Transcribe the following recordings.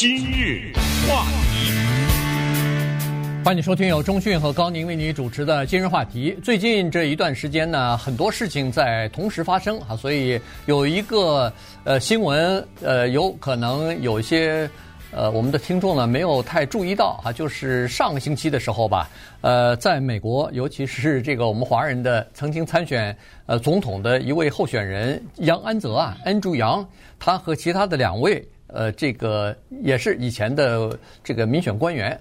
今日话题，欢迎收听由钟讯和高宁为你主持的今日话题。最近这一段时间呢，很多事情在同时发生啊，所以有一个呃新闻呃，有可能有一些。呃，我们的听众呢没有太注意到啊，就是上个星期的时候吧，呃，在美国，尤其是这个我们华人的曾经参选呃总统的一位候选人杨安泽啊，安珠杨，他和其他的两位呃，这个也是以前的这个民选官员，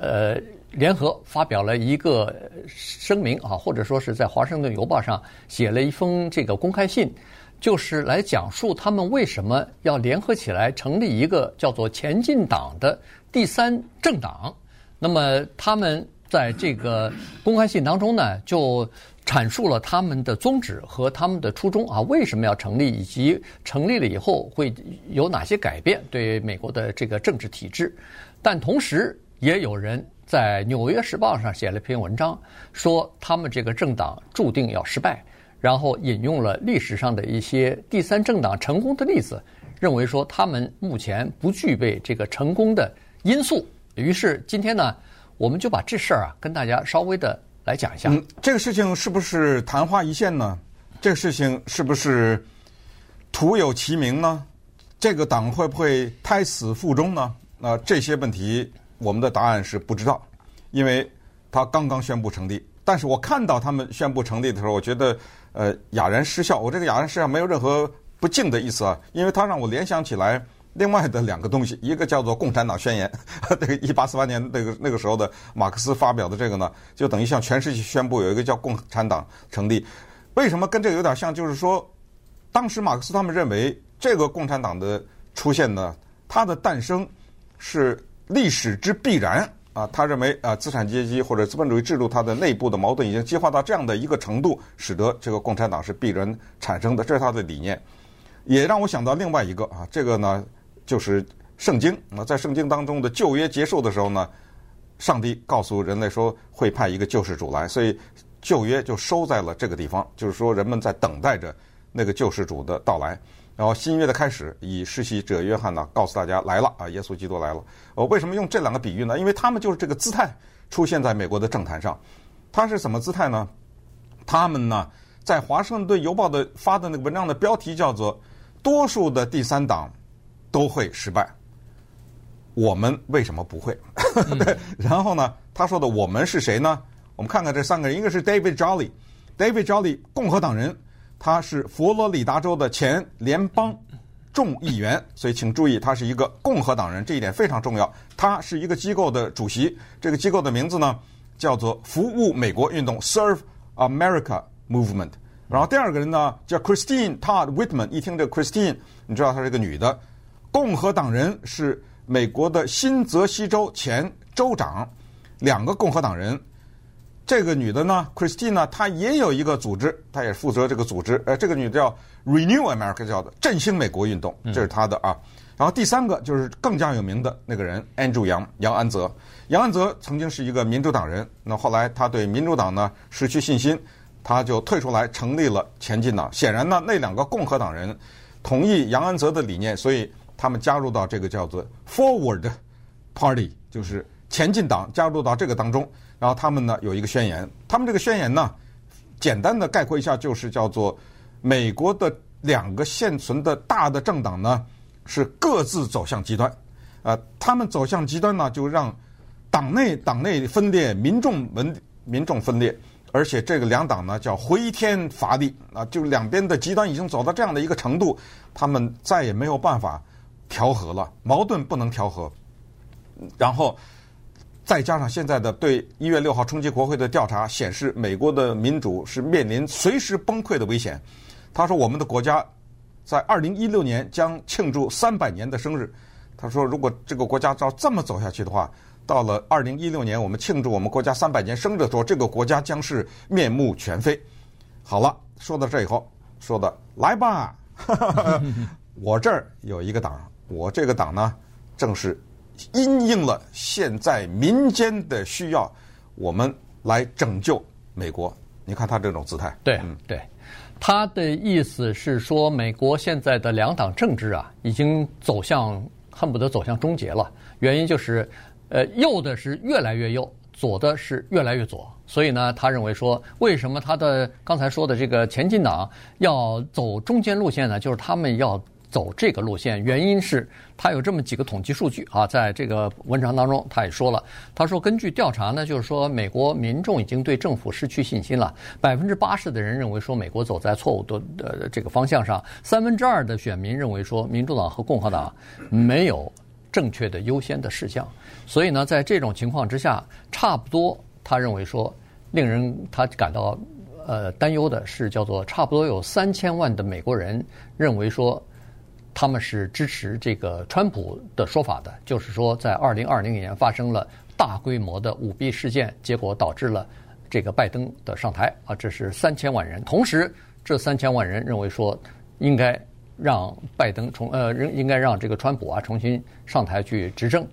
呃，联合发表了一个声明啊，或者说是在《华盛顿邮报》上写了一封这个公开信。就是来讲述他们为什么要联合起来成立一个叫做“前进党”的第三政党。那么他们在这个公开信当中呢，就阐述了他们的宗旨和他们的初衷啊，为什么要成立，以及成立了以后会有哪些改变对美国的这个政治体制。但同时，也有人在《纽约时报》上写了一篇文章，说他们这个政党注定要失败。然后引用了历史上的一些第三政党成功的例子，认为说他们目前不具备这个成功的因素。于是今天呢，我们就把这事儿啊跟大家稍微的来讲一下。嗯，这个事情是不是昙花一现呢？这个事情是不是徒有其名呢？这个党会不会胎死腹中呢？那这些问题我们的答案是不知道，因为他刚刚宣布成立。但是我看到他们宣布成立的时候，我觉得。呃，哑然失笑。我这个哑然失笑没有任何不敬的意思啊，因为他让我联想起来另外的两个东西，一个叫做《共产党宣言》，这个一八四八年那个那个时候的马克思发表的这个呢，就等于向全世界宣布有一个叫共产党成立。为什么跟这个有点像？就是说，当时马克思他们认为这个共产党的出现呢，它的诞生是历史之必然。啊，他认为啊，资产阶级或者资本主义制度它的内部的矛盾已经激化到这样的一个程度，使得这个共产党是必然产生的，这是他的理念。也让我想到另外一个啊，这个呢就是圣经啊，在圣经当中的旧约结束的时候呢，上帝告诉人类说会派一个救世主来，所以旧约就收在了这个地方，就是说人们在等待着那个救世主的到来。然后新约的开始，以施洗者约翰呢告诉大家来了啊，耶稣基督来了。我为什么用这两个比喻呢？因为他们就是这个姿态出现在美国的政坛上。他是什么姿态呢？他们呢在华盛顿邮报的发的那个文章的标题叫做“多数的第三党都会失败”，我们为什么不会？对。然后呢，他说的我们是谁呢？我们看看这三个人，一个是 David Jolly，David Jolly 共和党人。他是佛罗里达州的前联邦众议员，所以请注意，他是一个共和党人，这一点非常重要。他是一个机构的主席，这个机构的名字呢叫做“服务美国运动 ”（Serve America Movement）。然后第二个人呢叫 Christine Todd Whitman，一听这个 Christine，你知道她是一个女的，共和党人，是美国的新泽西州前州长，两个共和党人。这个女的呢，Christine 呢，她也有一个组织，她也负责这个组织。呃，这个女的叫 Renew America，叫的振兴美国运动，这是她的啊。然后第三个就是更加有名的那个人，安珠杨，杨安泽。杨安泽曾经是一个民主党人，那后来他对民主党呢失去信心，他就退出来成立了前进党。显然呢，那两个共和党人同意杨安泽的理念，所以他们加入到这个叫做 Forward Party，就是前进党，加入到这个当中。然后他们呢有一个宣言，他们这个宣言呢，简单的概括一下就是叫做美国的两个现存的大的政党呢是各自走向极端，呃，他们走向极端呢就让党内党内分裂，民众文民众分裂，而且这个两党呢叫回天乏力啊，就两边的极端已经走到这样的一个程度，他们再也没有办法调和了，矛盾不能调和，然后。再加上现在的对一月六号冲击国会的调查显示，美国的民主是面临随时崩溃的危险。他说：“我们的国家在二零一六年将庆祝三百年的生日。”他说：“如果这个国家照这么走下去的话，到了二零一六年，我们庆祝我们国家三百年生日的时候，这个国家将是面目全非。”好了，说到这以后，说的来吧，我这儿有一个党，我这个党呢，正是。因应了现在民间的需要，我们来拯救美国。你看他这种姿态，对，嗯，对，他的意思是说，美国现在的两党政治啊，已经走向恨不得走向终结了。原因就是，呃，右的是越来越右，左的是越来越左。所以呢，他认为说，为什么他的刚才说的这个前进党要走中间路线呢？就是他们要走这个路线，原因是他有这么几个统计数据啊，在这个文章当中他也说了，他说根据调查呢，就是说美国民众已经对政府失去信心了，百分之八十的人认为说美国走在错误的呃这个方向上，三分之二的选民认为说民主党和共和党没有正确的优先的事项，所以呢，在这种情况之下，差不多。他认为说，令人他感到呃担忧的是，叫做差不多有三千万的美国人认为说，他们是支持这个川普的说法的，就是说在二零二零年发生了大规模的舞弊事件，结果导致了这个拜登的上台啊，这是三千万人。同时，这三千万人认为说，应该让拜登重呃，应该让这个川普啊重新上台去执政，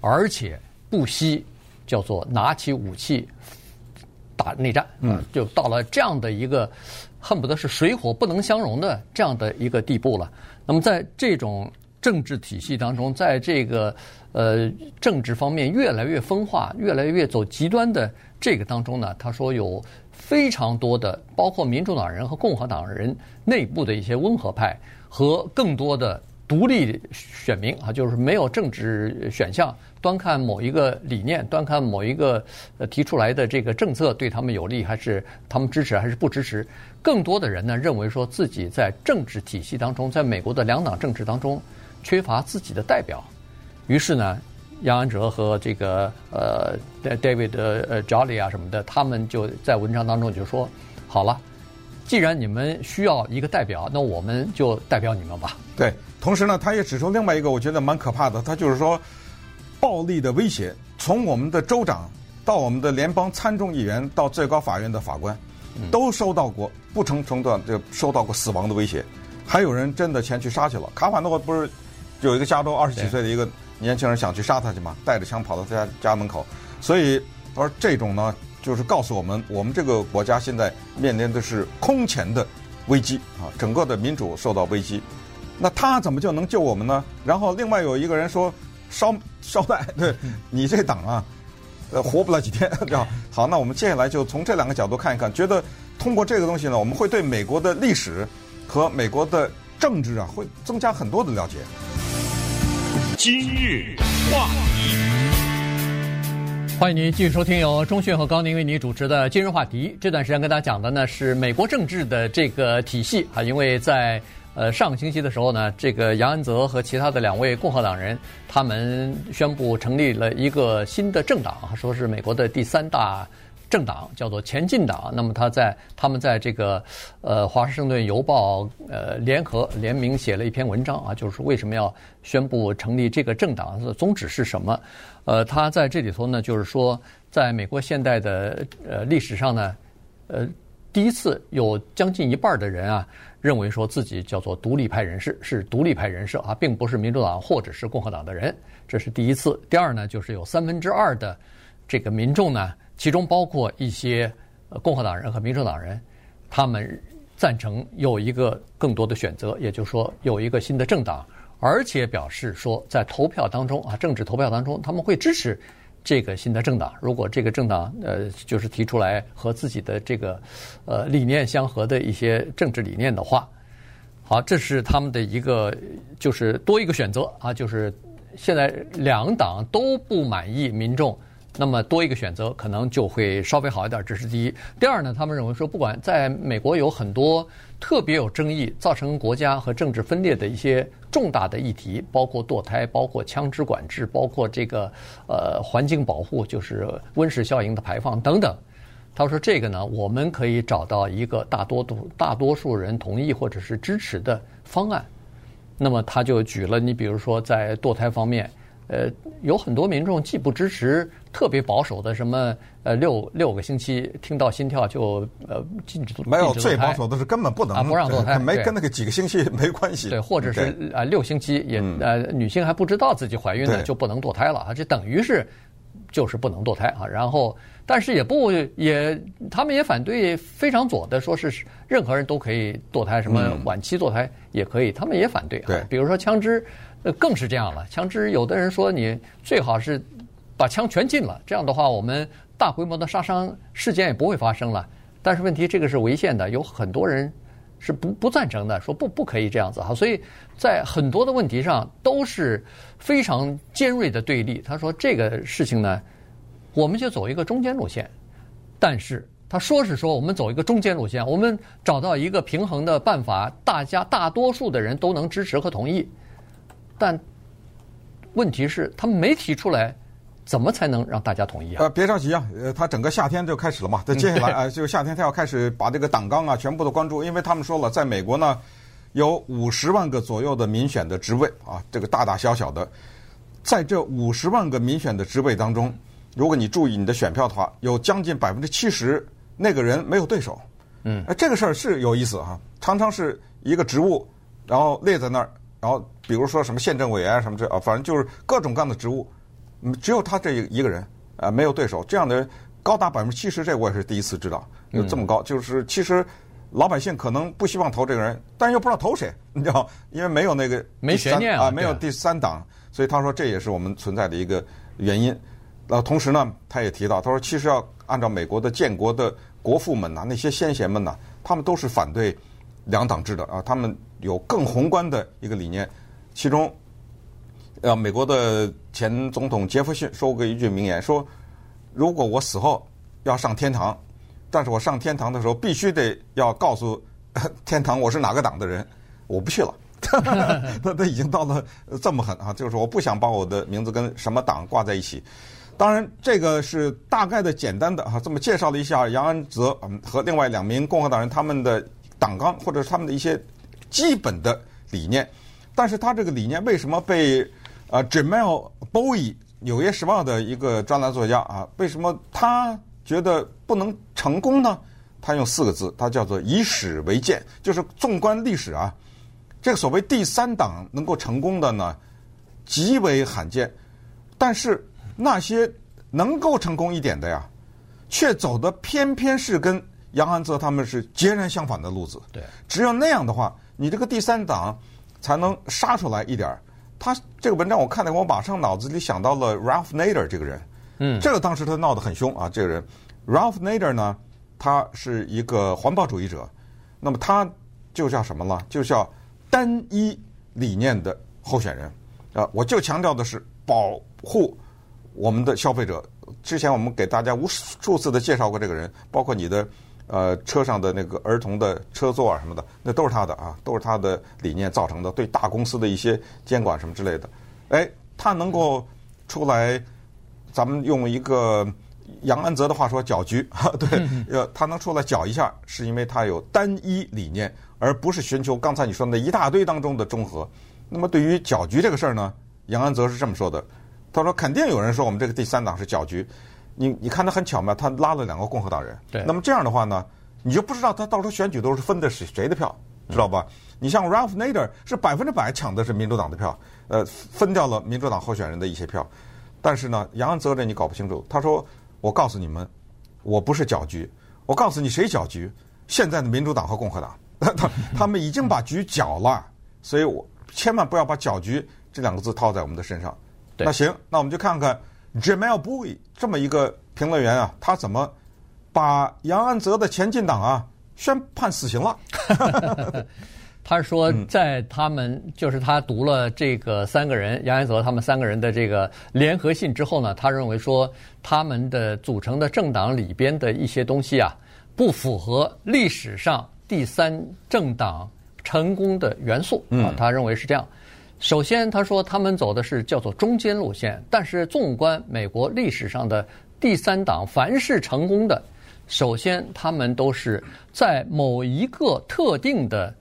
而且不惜。叫做拿起武器打内战，嗯，就到了这样的一个恨不得是水火不能相容的这样的一个地步了。那么在这种政治体系当中，在这个呃政治方面越来越分化、越来越走极端的这个当中呢，他说有非常多的，包括民主党人和共和党人内部的一些温和派和更多的。独立选民啊，就是没有政治选项，端看某一个理念，端看某一个呃提出来的这个政策对他们有利，还是他们支持还是不支持？更多的人呢，认为说自己在政治体系当中，在美国的两党政治当中缺乏自己的代表。于是呢，杨安哲和这个呃 David 呃 Jolly 啊什么的，他们就在文章当中就说：好了，既然你们需要一个代表，那我们就代表你们吧。对。同时呢，他也指出另外一个我觉得蛮可怕的，他就是说，暴力的威胁，从我们的州长到我们的联邦参众议员到最高法院的法官，都收到过不成程度就受到过死亡的威胁，还有人真的前去杀去了。卡瓦诺不是有一个加州二十几岁的一个年轻人想去杀他去吗？带着枪跑到他家家门口，所以他说这种呢，就是告诉我们，我们这个国家现在面临的是空前的危机啊，整个的民主受到危机。那他怎么就能救我们呢？然后另外有一个人说，捎捎带，对你这党啊，呃，活不了几天，对吧？好，那我们接下来就从这两个角度看一看，觉得通过这个东西呢，我们会对美国的历史和美国的政治啊，会增加很多的了解。今日话题，欢迎您继续收听由钟迅和高宁为您主持的今日话题。这段时间跟大家讲的呢是美国政治的这个体系啊，因为在。呃，上个星期的时候呢，这个杨安泽和其他的两位共和党人，他们宣布成立了一个新的政党，说是美国的第三大政党，叫做前进党。那么他在他们在这个呃《华盛顿邮报》呃联合联名写了一篇文章啊，就是为什么要宣布成立这个政党的宗旨是什么？呃，他在这里头呢，就是说，在美国现代的呃历史上呢，呃，第一次有将近一半的人啊。认为说自己叫做独立派人士，是独立派人士啊，并不是民主党或者是共和党的人，这是第一次。第二呢，就是有三分之二的这个民众呢，其中包括一些共和党人和民主党人，他们赞成有一个更多的选择，也就是说有一个新的政党，而且表示说在投票当中啊，政治投票当中他们会支持。这个新的政党，如果这个政党呃，就是提出来和自己的这个呃理念相合的一些政治理念的话，好，这是他们的一个就是多一个选择啊，就是现在两党都不满意民众，那么多一个选择可能就会稍微好一点，这是第一。第二呢，他们认为说，不管在美国有很多特别有争议、造成国家和政治分裂的一些。重大的议题包括堕胎，包括枪支管制，包括这个呃环境保护，就是温室效应的排放等等。他说这个呢，我们可以找到一个大多数大多数人同意或者是支持的方案。那么他就举了你比如说在堕胎方面。呃，有很多民众既不支持特别保守的什么呃六六个星期听到心跳就呃禁止，没有最保守的是根本不能啊不让堕胎，没跟那个几个星期 没关系。对，或者是啊六星期也呃女性还不知道自己怀孕呢就不能堕胎了啊，这等于是就是不能堕胎啊。然后但是也不也他们也反对非常左的说是任何人都可以堕胎，什么晚期堕胎也可以，他们也反对。对，比如说枪支。呃，更是这样了。枪支，有的人说你最好是把枪全禁了，这样的话，我们大规模的杀伤事件也不会发生了。但是问题，这个是违宪的，有很多人是不不赞成的，说不不可以这样子哈。所以在很多的问题上都是非常尖锐的对立。他说这个事情呢，我们就走一个中间路线。但是他说是说我们走一个中间路线，我们找到一个平衡的办法，大家大多数的人都能支持和同意。但问题是，他们没提出来，怎么才能让大家同意啊？呃，别着急啊，呃，他整个夏天就开始了嘛。他接下来啊，就夏天他要开始把这个党纲啊全部都关注，因为他们说了，在美国呢，有五十万个左右的民选的职位啊，这个大大小小的，在这五十万个民选的职位当中，如果你注意你的选票的话，有将近百分之七十那个人没有对手。嗯，哎，这个事儿是有意思啊，常常是一个职务，然后列在那儿。然后，比如说什么县政委员啊，什么这啊，反正就是各种各样的职务，只有他这一个人啊，没有对手。这样的人高达百分之七十，这我也是第一次知道有这么高。就是其实老百姓可能不希望投这个人，但又不知道投谁，你知道，因为没有那个没悬念啊，没有第三党，所以他说这也是我们存在的一个原因。呃，同时呢，他也提到，他说其实要按照美国的建国的国父们呐，那些先贤们呐，他们都是反对两党制的啊，他们。有更宏观的一个理念，其中，呃，美国的前总统杰弗逊说过一句名言，说：“如果我死后要上天堂，但是我上天堂的时候必须得要告诉 天堂我是哪个党的人，我不去了。”他他已经到了这么狠啊，就是我不想把我的名字跟什么党挂在一起。当然，这个是大概的、简单的啊，这么介绍了一下杨安泽和另外两名共和党人他们的党纲或者是他们的一些。基本的理念，但是他这个理念为什么被呃 Jamal Bouie 纽约时报的一个专栏作家啊，为什么他觉得不能成功呢？他用四个字，他叫做以史为鉴，就是纵观历史啊，这个所谓第三党能够成功的呢，极为罕见。但是那些能够成功一点的呀，却走的偏偏是跟杨安泽他们是截然相反的路子。对，只有那样的话。你这个第三党才能杀出来一点儿。他这个文章我看了，我马上脑子里想到了 Ralph Nader 这个人。嗯，这个当时他闹得很凶啊。这个人 Ralph Nader 呢，他是一个环保主义者。那么他就叫什么了？就叫单一理念的候选人。啊，我就强调的是保护我们的消费者。之前我们给大家无数次的介绍过这个人，包括你的。呃，车上的那个儿童的车座啊什么的，那都是他的啊，都是他的理念造成的。对大公司的一些监管什么之类的，哎，他能够出来，咱们用一个杨安泽的话说搅局，对，呃，他能出来搅一下，是因为他有单一理念，而不是寻求刚才你说的那一大堆当中的中和。那么对于搅局这个事儿呢，杨安泽是这么说的，他说肯定有人说我们这个第三党是搅局。你你看他很巧妙，他拉了两个共和党人。对。那么这样的话呢，你就不知道他到时候选举都是分的是谁的票，知道吧？你像 Ralph Nader 是百分之百抢的是民主党的票，呃，分掉了民主党候选人的一些票。但是呢，杨安泽这你搞不清楚。他说：“我告诉你们，我不是搅局。我告诉你谁搅局？现在的民主党和共和党，他他们已经把局搅了。所以我千万不要把搅局这两个字套在我们的身上。那行，那我们就看看。” Jamelle Bouie 这么一个评论员啊，他怎么把杨安泽的前进党啊宣判死刑了？他说，在他们就是他读了这个三个人杨安泽他们三个人的这个联合信之后呢，他认为说他们的组成的政党里边的一些东西啊，不符合历史上第三政党成功的元素啊，他认为是这样。首先，他说他们走的是叫做中间路线，但是纵观美国历史上的第三党，凡是成功的，首先他们都是在某一个特定的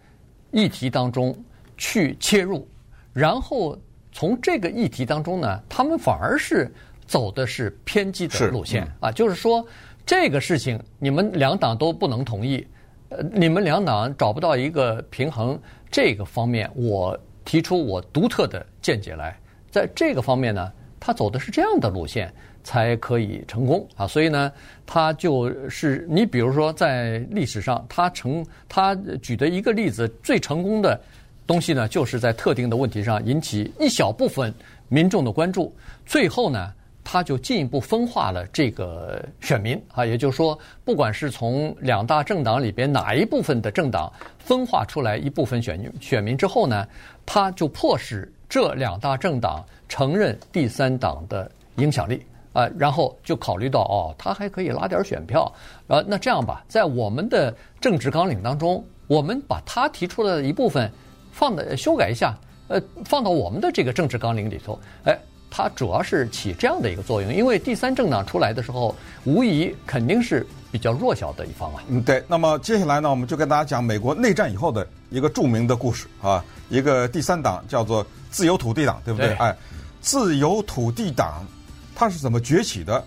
议题当中去切入，然后从这个议题当中呢，他们反而是走的是偏激的路线啊，就是说这个事情你们两党都不能同意，呃，你们两党找不到一个平衡，这个方面我。提出我独特的见解来，在这个方面呢，他走的是这样的路线才可以成功啊。所以呢，他就是你比如说在历史上，他成他举的一个例子最成功的东西呢，就是在特定的问题上引起一小部分民众的关注，最后呢，他就进一步分化了这个选民啊，也就是说，不管是从两大政党里边哪一部分的政党分化出来一部分选选民之后呢，他就迫使这两大政党承认第三党的影响力啊，然后就考虑到哦，他还可以拉点选票，啊，那这样吧，在我们的政治纲领当中，我们把他提出来的一部分放的修改一下，呃，放到我们的这个政治纲领里头，哎。它主要是起这样的一个作用，因为第三政党出来的时候，无疑肯定是比较弱小的一方啊。嗯，对。那么接下来呢，我们就跟大家讲美国内战以后的一个著名的故事啊，一个第三党叫做自由土地党，对不对？对。哎，自由土地党它是怎么崛起的？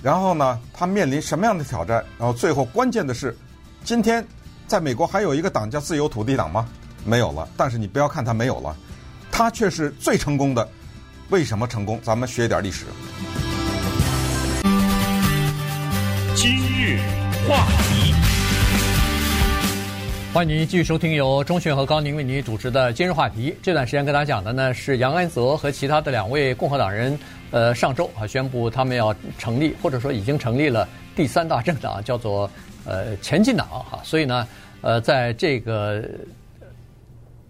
然后呢，它面临什么样的挑战？然后最后关键的是，今天在美国还有一个党叫自由土地党吗？没有了。但是你不要看它没有了，它却是最成功的。为什么成功？咱们学一点历史。今日话题，欢迎您继续收听由钟迅和高宁为您主持的《今日话题》。这段时间跟大家讲的呢是杨安泽和其他的两位共和党人，呃，上周啊宣布他们要成立，或者说已经成立了第三大政党，叫做呃前进党哈。所以呢，呃，在这个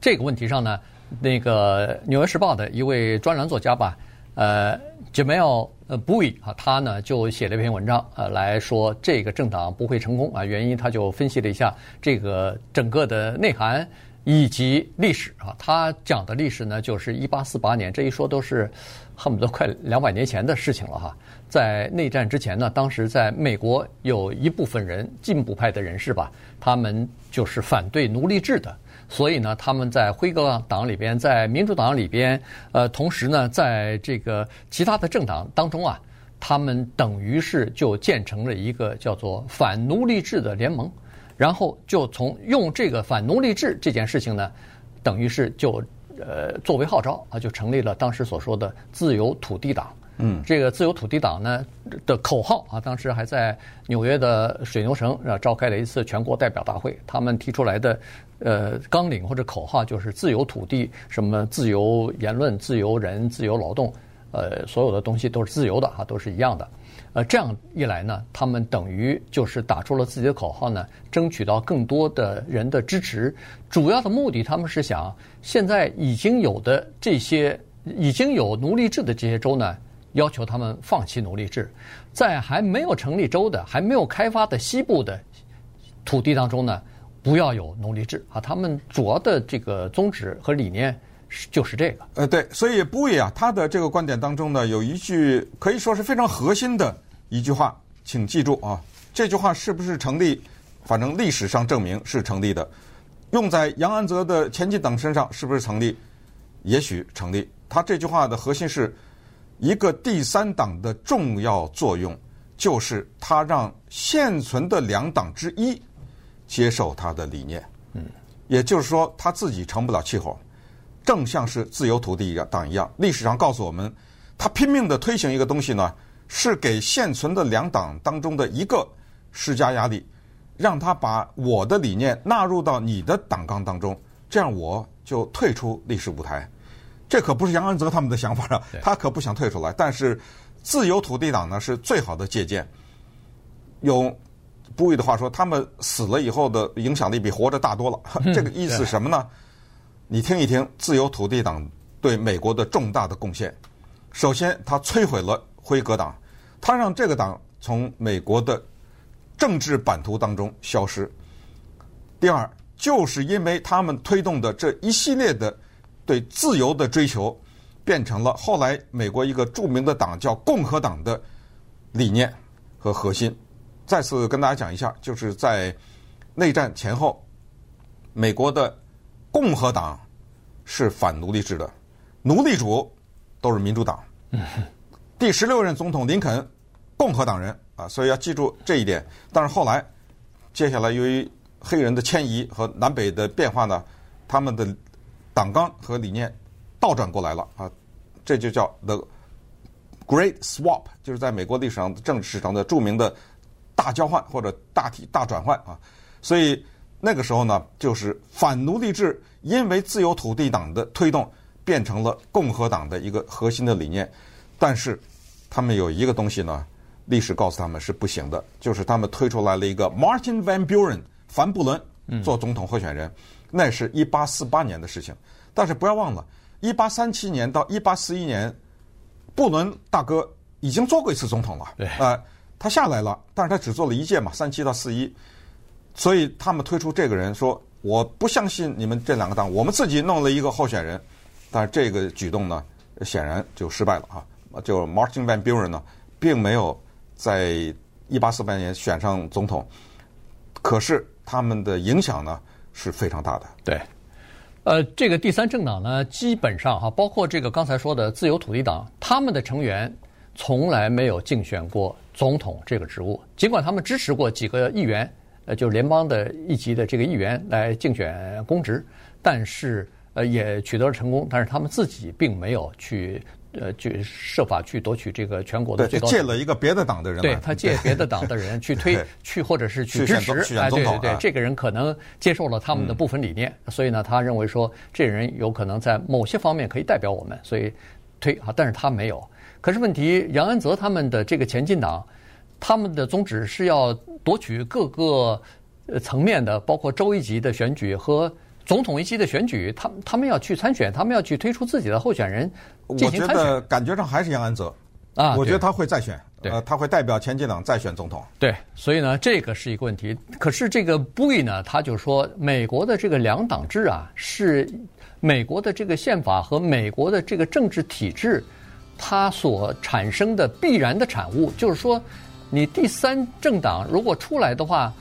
这个问题上呢。那个《纽约时报》的一位专栏作家吧，呃，Jamelle Bouie 啊，他呢就写了一篇文章，呃，来说这个政党不会成功啊，原因他就分析了一下这个整个的内涵以及历史啊。他讲的历史呢，就是一八四八年，这一说都是恨不得快两百年前的事情了哈。在内战之前呢，当时在美国有一部分人进步派的人士吧，他们就是反对奴隶制的。所以呢，他们在辉格党里边，在民主党里边，呃，同时呢，在这个其他的政党当中啊，他们等于是就建成了一个叫做反奴隶制的联盟，然后就从用这个反奴隶制这件事情呢，等于是就呃作为号召啊，就成立了当时所说的自由土地党。嗯，这个自由土地党呢的口号啊，当时还在纽约的水牛城啊召开了一次全国代表大会，他们提出来的呃纲领或者口号就是自由土地，什么自由言论、自由人、自由劳动，呃，所有的东西都是自由的哈，都是一样的。呃，这样一来呢，他们等于就是打出了自己的口号呢，争取到更多的人的支持。主要的目的，他们是想现在已经有的这些已经有奴隶制的这些州呢。要求他们放弃奴隶制，在还没有成立州的、还没有开发的西部的土地当中呢，不要有奴隶制啊。他们主要的这个宗旨和理念是就是这个。呃，对，所以布伊啊，他的这个观点当中呢，有一句可以说是非常核心的一句话，请记住啊，这句话是不是成立？反正历史上证明是成立的。用在杨安泽的前进党身上是不是成立？也许成立。他这句话的核心是。一个第三党的重要作用，就是他让现存的两党之一接受他的理念。嗯，也就是说，他自己成不了气候，正像是自由土地一党一样。历史上告诉我们，他拼命的推行一个东西呢，是给现存的两党当中的一个施加压力，让他把我的理念纳入到你的党纲当中，这样我就退出历史舞台。这可不是杨安泽他们的想法啊，他可不想退出来。但是，自由土地党呢是最好的借鉴。用布伊的话说，他们死了以后的影响力比活着大多了。这个意思是什么呢？你听一听，自由土地党对美国的重大的贡献。首先，他摧毁了辉格党，他让这个党从美国的政治版图当中消失。第二，就是因为他们推动的这一系列的。对自由的追求，变成了后来美国一个著名的党叫共和党的理念和核心。再次跟大家讲一下，就是在内战前后，美国的共和党是反奴隶制的，奴隶主都是民主党。第十六任总统林肯，共和党人啊，所以要记住这一点。但是后来，接下来由于黑人的迁移和南北的变化呢，他们的。党纲和理念倒转过来了啊，这就叫 The Great Swap，就是在美国历史上政治史上的著名的大交换或者大体大转换啊。所以那个时候呢，就是反奴隶制，因为自由土地党的推动，变成了共和党的一个核心的理念。但是他们有一个东西呢，历史告诉他们是不行的，就是他们推出来了一个 Martin Van Buren 凡布伦做总统候选人，那是一八四八年的事情。但是不要忘了，一八三七年到一八四一年，布伦大哥已经做过一次总统了。对，呃，他下来了，但是他只做了一届嘛，三七到四一。所以他们推出这个人说：“我不相信你们这两个党，我们自己弄了一个候选人。”但是这个举动呢，显然就失败了啊！就 Martin Van Buren 呢，并没有在一八四八年选上总统，可是他们的影响呢是非常大的。对，呃，这个第三政党呢，基本上哈，包括这个刚才说的自由土地党，他们的成员从来没有竞选过总统这个职务，尽管他们支持过几个议员。呃，就是联邦的一级的这个议员来竞选公职，但是呃也取得了成功，但是他们自己并没有去呃去设法去夺取这个全国的最高。借了一个别的党的人，对他借别的党的人去推 去或者是去支持，哎，对对对，这个人可能接受了他们的部分理念，所以呢，他认为说这人有可能在某些方面可以代表我们，所以推啊，但是他没有。可是问题，杨安泽他们的这个前进党。他们的宗旨是要夺取各个呃层面的，包括州一级的选举和总统一级的选举。他他们要去参选，他们要去推出自己的候选人进行参选。我觉得感觉上还是杨安泽啊，我觉得他会再选，对呃，他会代表前进党再选总统。对，所以呢，这个是一个问题。可是这个 Bui 呢，他就说，美国的这个两党制啊，是美国的这个宪法和美国的这个政治体制它所产生的必然的产物，就是说。你第三政党如果出来的话，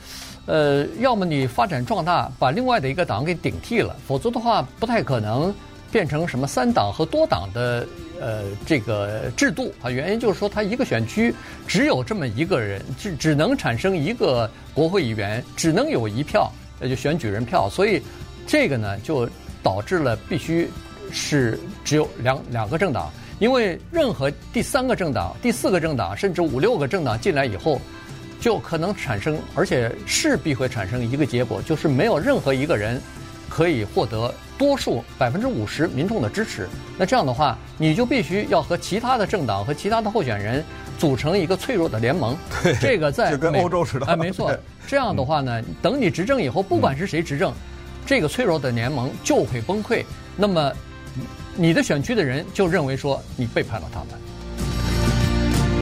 呃，要么你发展壮大，把另外的一个党给顶替了，否则的话不太可能变成什么三党和多党的呃这个制度啊。原因就是说，他一个选区只有这么一个人，只只能产生一个国会议员，只能有一票，那就选举人票，所以这个呢就导致了必须是只有两两个政党。因为任何第三个政党、第四个政党，甚至五六个政党进来以后，就可能产生，而且势必会产生一个结果，就是没有任何一个人可以获得多数百分之五十民众的支持。那这样的话，你就必须要和其他的政党和其他的候选人组成一个脆弱的联盟。对，这个在就跟欧洲似的。哎，没错。这样的话呢，等你执政以后，不管是谁执政，这个脆弱的联盟就会崩溃。那么。你的选区的人就认为说你背叛了他们。